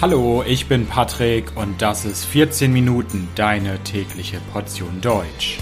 Hallo, ich bin Patrick und das ist 14 Minuten deine tägliche Portion Deutsch.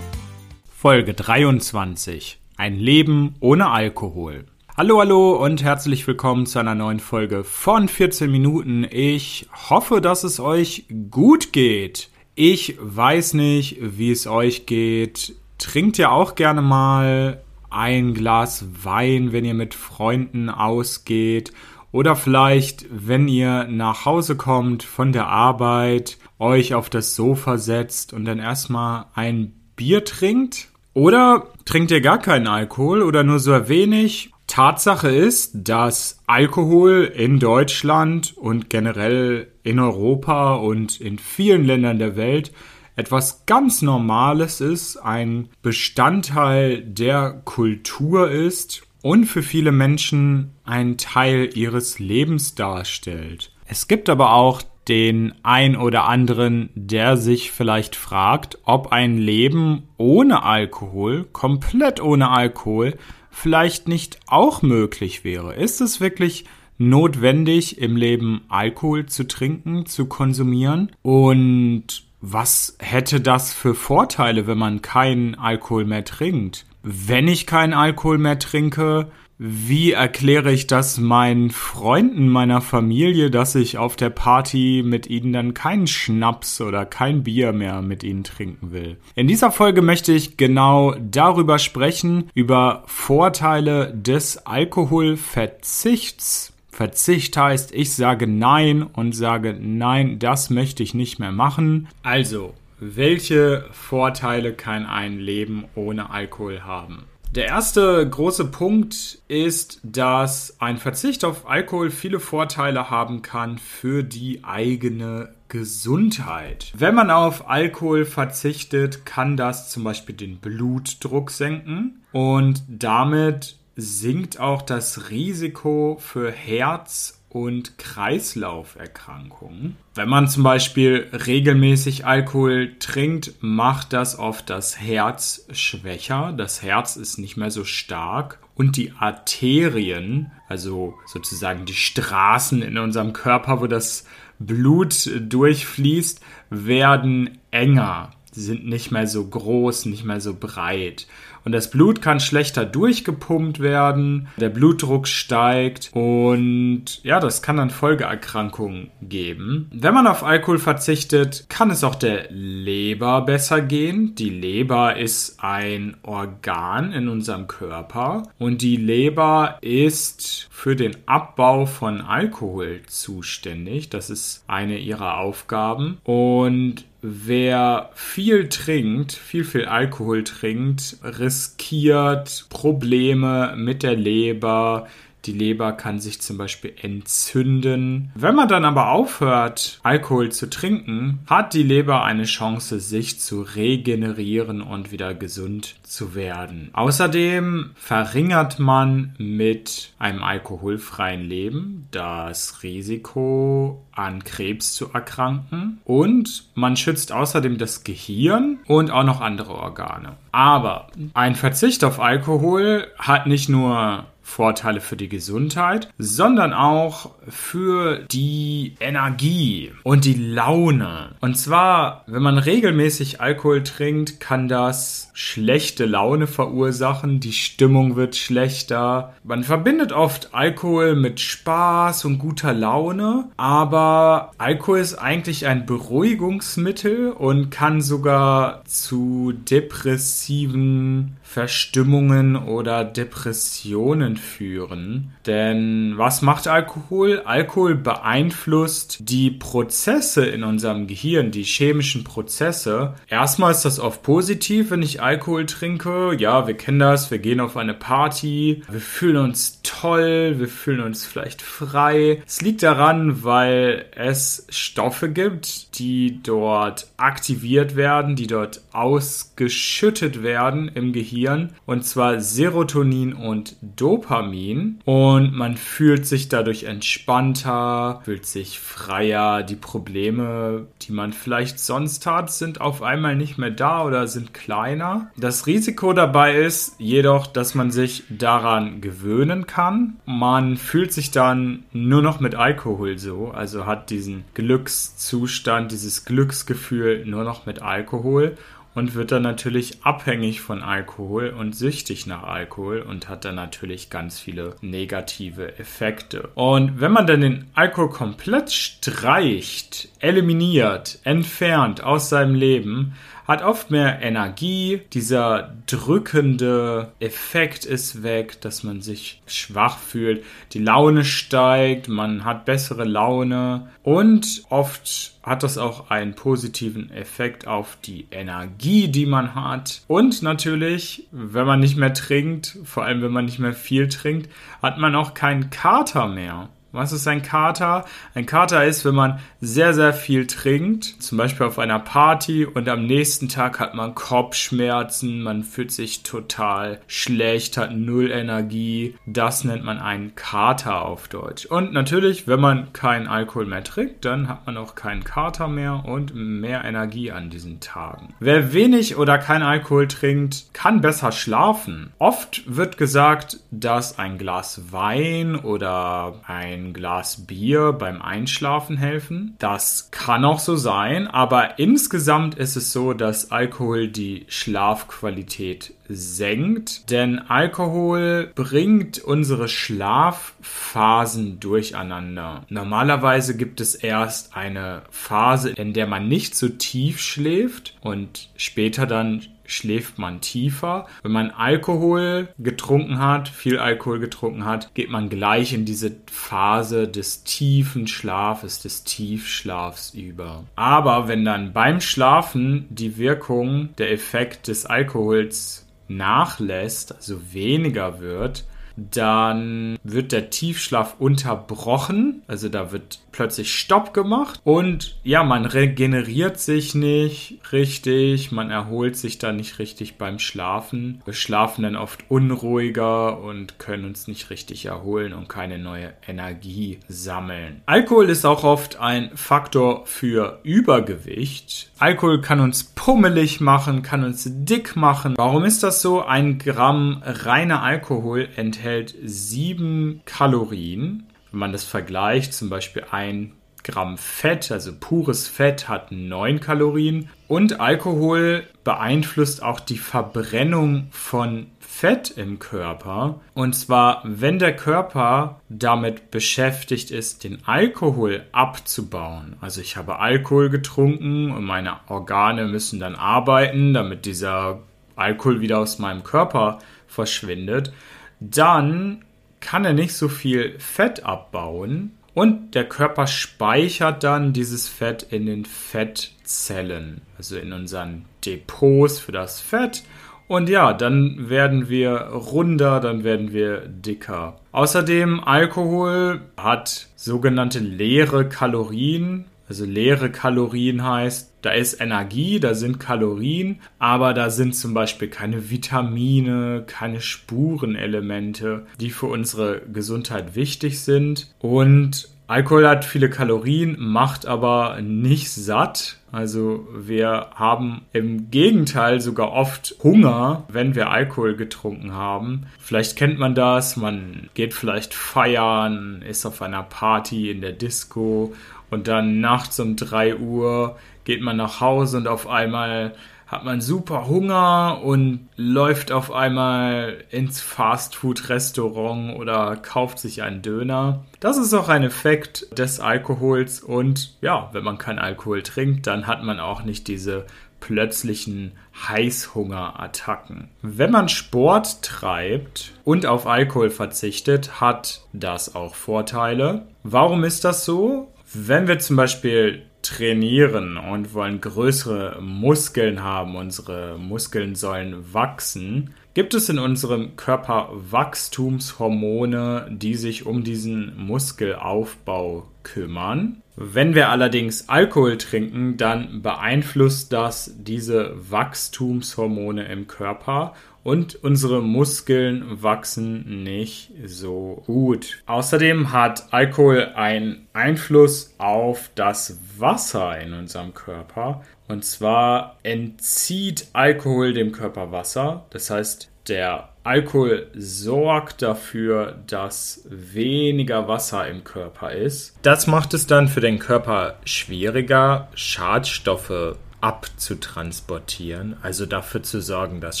Folge 23. Ein Leben ohne Alkohol. Hallo, hallo und herzlich willkommen zu einer neuen Folge von 14 Minuten. Ich hoffe, dass es euch gut geht. Ich weiß nicht, wie es euch geht. Trinkt ihr auch gerne mal ein Glas Wein, wenn ihr mit Freunden ausgeht oder vielleicht, wenn ihr nach Hause kommt von der Arbeit, euch auf das Sofa setzt und dann erstmal ein Bier trinkt? Oder trinkt ihr gar keinen Alkohol oder nur so wenig? Tatsache ist, dass Alkohol in Deutschland und generell in Europa und in vielen Ländern der Welt etwas ganz Normales ist, ein Bestandteil der Kultur ist und für viele Menschen ein Teil ihres Lebens darstellt. Es gibt aber auch den ein oder anderen, der sich vielleicht fragt, ob ein Leben ohne Alkohol, komplett ohne Alkohol, vielleicht nicht auch möglich wäre. Ist es wirklich notwendig, im Leben Alkohol zu trinken, zu konsumieren? Und was hätte das für Vorteile, wenn man keinen Alkohol mehr trinkt? Wenn ich keinen Alkohol mehr trinke, wie erkläre ich das meinen Freunden, meiner Familie, dass ich auf der Party mit ihnen dann keinen Schnaps oder kein Bier mehr mit ihnen trinken will? In dieser Folge möchte ich genau darüber sprechen, über Vorteile des Alkoholverzichts Verzicht heißt, ich sage Nein und sage Nein, das möchte ich nicht mehr machen. Also, welche Vorteile kann ein Leben ohne Alkohol haben? Der erste große Punkt ist, dass ein Verzicht auf Alkohol viele Vorteile haben kann für die eigene Gesundheit. Wenn man auf Alkohol verzichtet, kann das zum Beispiel den Blutdruck senken und damit sinkt auch das Risiko für Herz- und Kreislauferkrankungen. Wenn man zum Beispiel regelmäßig Alkohol trinkt, macht das oft das Herz schwächer. Das Herz ist nicht mehr so stark und die Arterien, also sozusagen die Straßen in unserem Körper, wo das Blut durchfließt, werden enger. Sie sind nicht mehr so groß, nicht mehr so breit und das Blut kann schlechter durchgepumpt werden, der Blutdruck steigt und ja, das kann dann Folgeerkrankungen geben. Wenn man auf Alkohol verzichtet, kann es auch der Leber besser gehen. Die Leber ist ein Organ in unserem Körper und die Leber ist für den Abbau von Alkohol zuständig. Das ist eine ihrer Aufgaben und wer viel trinkt, viel, viel Alkohol trinkt, riskiert Probleme mit der Leber, die Leber kann sich zum Beispiel entzünden. Wenn man dann aber aufhört, Alkohol zu trinken, hat die Leber eine Chance, sich zu regenerieren und wieder gesund zu werden. Außerdem verringert man mit einem alkoholfreien Leben das Risiko, an Krebs zu erkranken und man schützt außerdem das Gehirn und auch noch andere Organe. Aber ein Verzicht auf Alkohol hat nicht nur Vorteile für die Gesundheit, sondern auch für die Energie und die Laune. Und zwar, wenn man regelmäßig Alkohol trinkt, kann das schlechte Laune verursachen, die Stimmung wird schlechter. Man verbindet oft Alkohol mit Spaß und guter Laune, aber Alkohol ist eigentlich ein Beruhigungsmittel und kann sogar zu depressiven Verstimmungen oder Depressionen führen. Denn was macht Alkohol? Alkohol beeinflusst die Prozesse in unserem Gehirn, die chemischen Prozesse. Erstmal ist das oft positiv, wenn ich Alkohol trinke. Ja, wir kennen das, wir gehen auf eine Party, wir fühlen uns toll, wir fühlen uns vielleicht frei. Es liegt daran, weil es Stoffe gibt, die dort aktiviert werden, die dort ausgeschüttet werden im Gehirn. Und zwar Serotonin und Dopamin Dopamin und man fühlt sich dadurch entspannter, fühlt sich freier. Die Probleme, die man vielleicht sonst hat, sind auf einmal nicht mehr da oder sind kleiner. Das Risiko dabei ist jedoch, dass man sich daran gewöhnen kann. Man fühlt sich dann nur noch mit Alkohol so, also hat diesen Glückszustand, dieses Glücksgefühl nur noch mit Alkohol und wird dann natürlich abhängig von Alkohol und süchtig nach Alkohol und hat dann natürlich ganz viele negative Effekte. Und wenn man dann den Alkohol komplett streicht, eliminiert, entfernt aus seinem Leben, hat oft mehr Energie. Dieser drückende Effekt ist weg, dass man sich schwach fühlt. Die Laune steigt, man hat bessere Laune und oft hat das auch einen positiven Effekt auf die Energie, die man hat. Und natürlich, wenn man nicht mehr trinkt, vor allem wenn man nicht mehr viel trinkt, hat man auch keinen Kater mehr. Was ist ein Kater? Ein Kater ist, wenn man sehr, sehr viel trinkt, zum Beispiel auf einer Party und am nächsten Tag hat man Kopfschmerzen, man fühlt sich total schlecht, hat null Energie. Das nennt man einen Kater auf Deutsch. Und natürlich, wenn man keinen Alkohol mehr trinkt, dann hat man auch keinen Kater mehr und mehr Energie an diesen Tagen. Wer wenig oder kein Alkohol trinkt, kann besser schlafen. Oft wird gesagt, dass ein Glas Wein oder ein ein Glas Bier beim Einschlafen helfen. Das kann auch so sein, aber insgesamt ist es so, dass Alkohol die Schlafqualität senkt, denn Alkohol bringt unsere Schlafphasen durcheinander. Normalerweise gibt es erst eine Phase, in der man nicht so tief schläft und später dann schläft man tiefer. Wenn man Alkohol getrunken hat, viel Alkohol getrunken hat, geht man gleich in diese Phase des tiefen Schlafes, des Tiefschlafs über. Aber wenn dann beim Schlafen die Wirkung, der Effekt des Alkohols nachlässt, also weniger wird, dann wird der Tiefschlaf unterbrochen, also da wird plötzlich Stopp gemacht und ja, man regeneriert sich nicht richtig, man erholt sich da nicht richtig beim Schlafen. Wir schlafen dann oft unruhiger und können uns nicht richtig erholen und keine neue Energie sammeln. Alkohol ist auch oft ein Faktor für Übergewicht. Alkohol kann uns pummelig machen, kann uns dick machen. Warum ist das so? Ein Gramm reiner Alkohol enthält sieben Kalorien wenn man das vergleicht, zum Beispiel ein Gramm Fett, also pures Fett, hat 9 Kalorien. Und Alkohol beeinflusst auch die Verbrennung von Fett im Körper. Und zwar, wenn der Körper damit beschäftigt ist, den Alkohol abzubauen. Also ich habe Alkohol getrunken und meine Organe müssen dann arbeiten, damit dieser Alkohol wieder aus meinem Körper verschwindet. Dann kann er nicht so viel Fett abbauen und der Körper speichert dann dieses Fett in den Fettzellen, also in unseren Depots für das Fett. Und ja, dann werden wir runder, dann werden wir dicker. Außerdem Alkohol hat sogenannte leere Kalorien. Also leere Kalorien heißt, da ist Energie, da sind Kalorien, aber da sind zum Beispiel keine Vitamine, keine Spurenelemente, die für unsere Gesundheit wichtig sind. Und Alkohol hat viele Kalorien, macht aber nicht satt. Also wir haben im Gegenteil sogar oft Hunger, wenn wir Alkohol getrunken haben. Vielleicht kennt man das, man geht vielleicht feiern, ist auf einer Party in der Disco und dann nachts um 3 Uhr geht man nach Hause und auf einmal hat man super Hunger und läuft auf einmal ins Fastfood-Restaurant oder kauft sich einen Döner. Das ist auch ein Effekt des Alkohols und ja, wenn man keinen Alkohol trinkt, dann hat man auch nicht diese plötzlichen Heißhungerattacken. Wenn man Sport treibt und auf Alkohol verzichtet, hat das auch Vorteile. Warum ist das so? Wenn wir zum Beispiel trainieren und wollen größere Muskeln haben, unsere Muskeln sollen wachsen, gibt es in unserem Körper Wachstumshormone, die sich um diesen Muskelaufbau kümmern. Wenn wir allerdings Alkohol trinken, dann beeinflusst das diese Wachstumshormone im Körper und unsere Muskeln wachsen nicht so gut. Außerdem hat Alkohol einen Einfluss auf das Wasser in unserem Körper. Und zwar entzieht Alkohol dem Körper Wasser. Das heißt, der Alkohol sorgt dafür, dass weniger Wasser im Körper ist. Das macht es dann für den Körper schwieriger, Schadstoffe abzutransportieren, also dafür zu sorgen, dass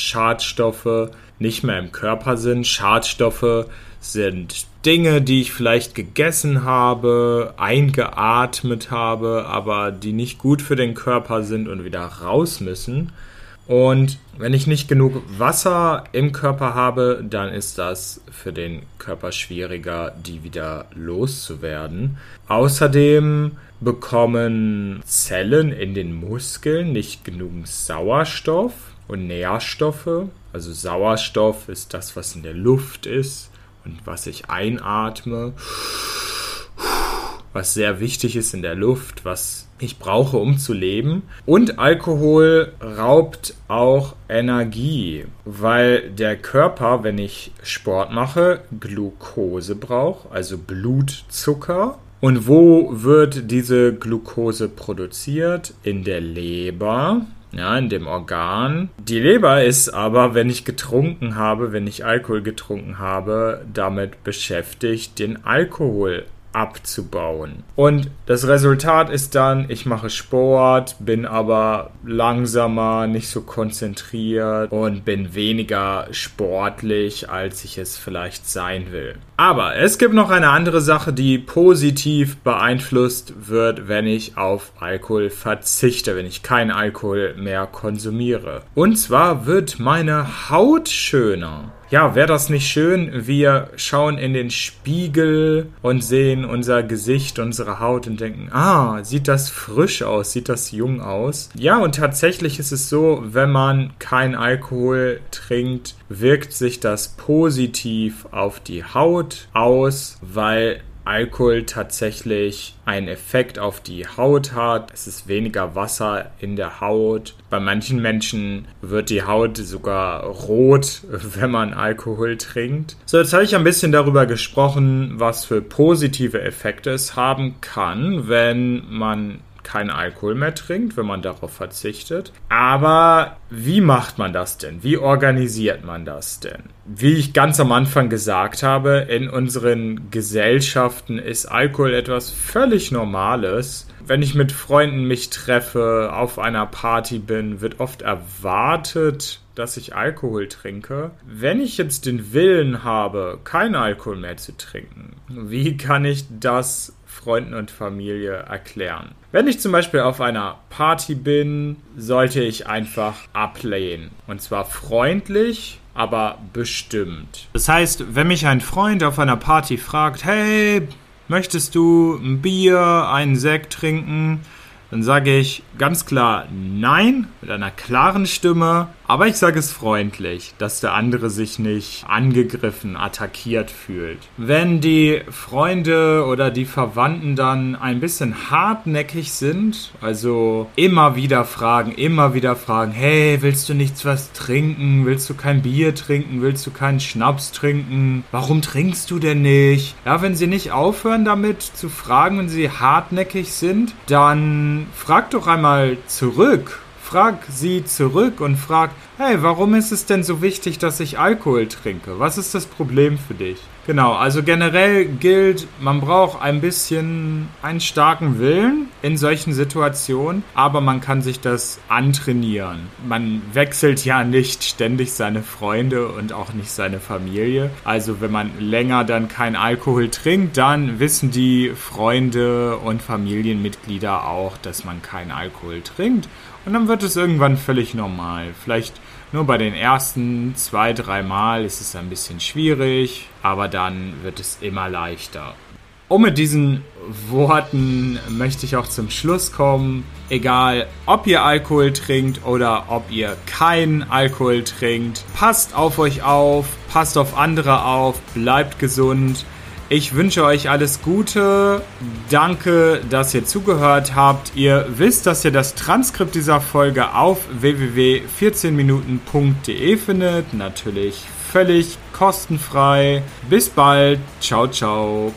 Schadstoffe nicht mehr im Körper sind. Schadstoffe sind Dinge, die ich vielleicht gegessen habe, eingeatmet habe, aber die nicht gut für den Körper sind und wieder raus müssen. Und wenn ich nicht genug Wasser im Körper habe, dann ist das für den Körper schwieriger, die wieder loszuwerden. Außerdem bekommen Zellen in den Muskeln nicht genug Sauerstoff und Nährstoffe. Also Sauerstoff ist das, was in der Luft ist und was ich einatme was sehr wichtig ist in der Luft, was ich brauche, um zu leben. Und Alkohol raubt auch Energie, weil der Körper, wenn ich Sport mache, Glucose braucht, also Blutzucker. Und wo wird diese Glucose produziert? In der Leber ja, in dem Organ. Die Leber ist aber, wenn ich getrunken habe, wenn ich Alkohol getrunken habe, damit beschäftigt, den Alkohol abzubauen. Und das Resultat ist dann, ich mache Sport, bin aber langsamer, nicht so konzentriert und bin weniger sportlich, als ich es vielleicht sein will. Aber es gibt noch eine andere Sache, die positiv beeinflusst wird, wenn ich auf Alkohol verzichte, wenn ich keinen Alkohol mehr konsumiere. Und zwar wird meine Haut schöner ja, wäre das nicht schön? Wir schauen in den Spiegel und sehen unser Gesicht, unsere Haut und denken, ah, sieht das frisch aus, sieht das jung aus. Ja, und tatsächlich ist es so, wenn man kein Alkohol trinkt, wirkt sich das positiv auf die Haut aus, weil Alkohol tatsächlich einen Effekt auf die Haut hat. Es ist weniger Wasser in der Haut. Bei manchen Menschen wird die Haut sogar rot, wenn man Alkohol trinkt. So, jetzt habe ich ein bisschen darüber gesprochen, was für positive Effekte es haben kann, wenn man keinen Alkohol mehr trinkt, wenn man darauf verzichtet. Aber wie macht man das denn? Wie organisiert man das denn? Wie ich ganz am Anfang gesagt habe, in unseren Gesellschaften ist Alkohol etwas völlig Normales. Wenn ich mit Freunden mich treffe, auf einer Party bin, wird oft erwartet, dass ich Alkohol trinke. Wenn ich jetzt den Willen habe, keinen Alkohol mehr zu trinken, wie kann ich das Freunden und Familie erklären. Wenn ich zum Beispiel auf einer Party bin, sollte ich einfach ablehnen. Und zwar freundlich, aber bestimmt. Das heißt, wenn mich ein Freund auf einer Party fragt, hey, möchtest du ein Bier, einen Sekt trinken? Dann sage ich ganz klar Nein mit einer klaren Stimme, aber ich sage es freundlich, dass der andere sich nicht angegriffen, attackiert fühlt. Wenn die Freunde oder die Verwandten dann ein bisschen hartnäckig sind, also immer wieder fragen, immer wieder fragen, hey, willst du nichts was trinken? Willst du kein Bier trinken? Willst du keinen Schnaps trinken? Warum trinkst du denn nicht? Ja, wenn sie nicht aufhören damit zu fragen, wenn sie hartnäckig sind, dann frag doch einmal zurück. Frag sie zurück und frag, hey, warum ist es denn so wichtig, dass ich Alkohol trinke? Was ist das Problem für dich? Genau, also generell gilt, man braucht ein bisschen einen starken Willen in solchen Situationen, aber man kann sich das antrainieren. Man wechselt ja nicht ständig seine Freunde und auch nicht seine Familie. Also wenn man länger dann kein Alkohol trinkt, dann wissen die Freunde und Familienmitglieder auch, dass man keinen Alkohol trinkt. Und dann wird es irgendwann völlig normal. Vielleicht nur bei den ersten zwei, drei Mal ist es ein bisschen schwierig, aber dann wird es immer leichter. Und mit diesen Worten möchte ich auch zum Schluss kommen. Egal, ob ihr Alkohol trinkt oder ob ihr keinen Alkohol trinkt, passt auf euch auf, passt auf andere auf, bleibt gesund. Ich wünsche euch alles Gute. Danke, dass ihr zugehört habt. Ihr wisst, dass ihr das Transkript dieser Folge auf www.14minuten.de findet. Natürlich völlig kostenfrei. Bis bald. Ciao, ciao.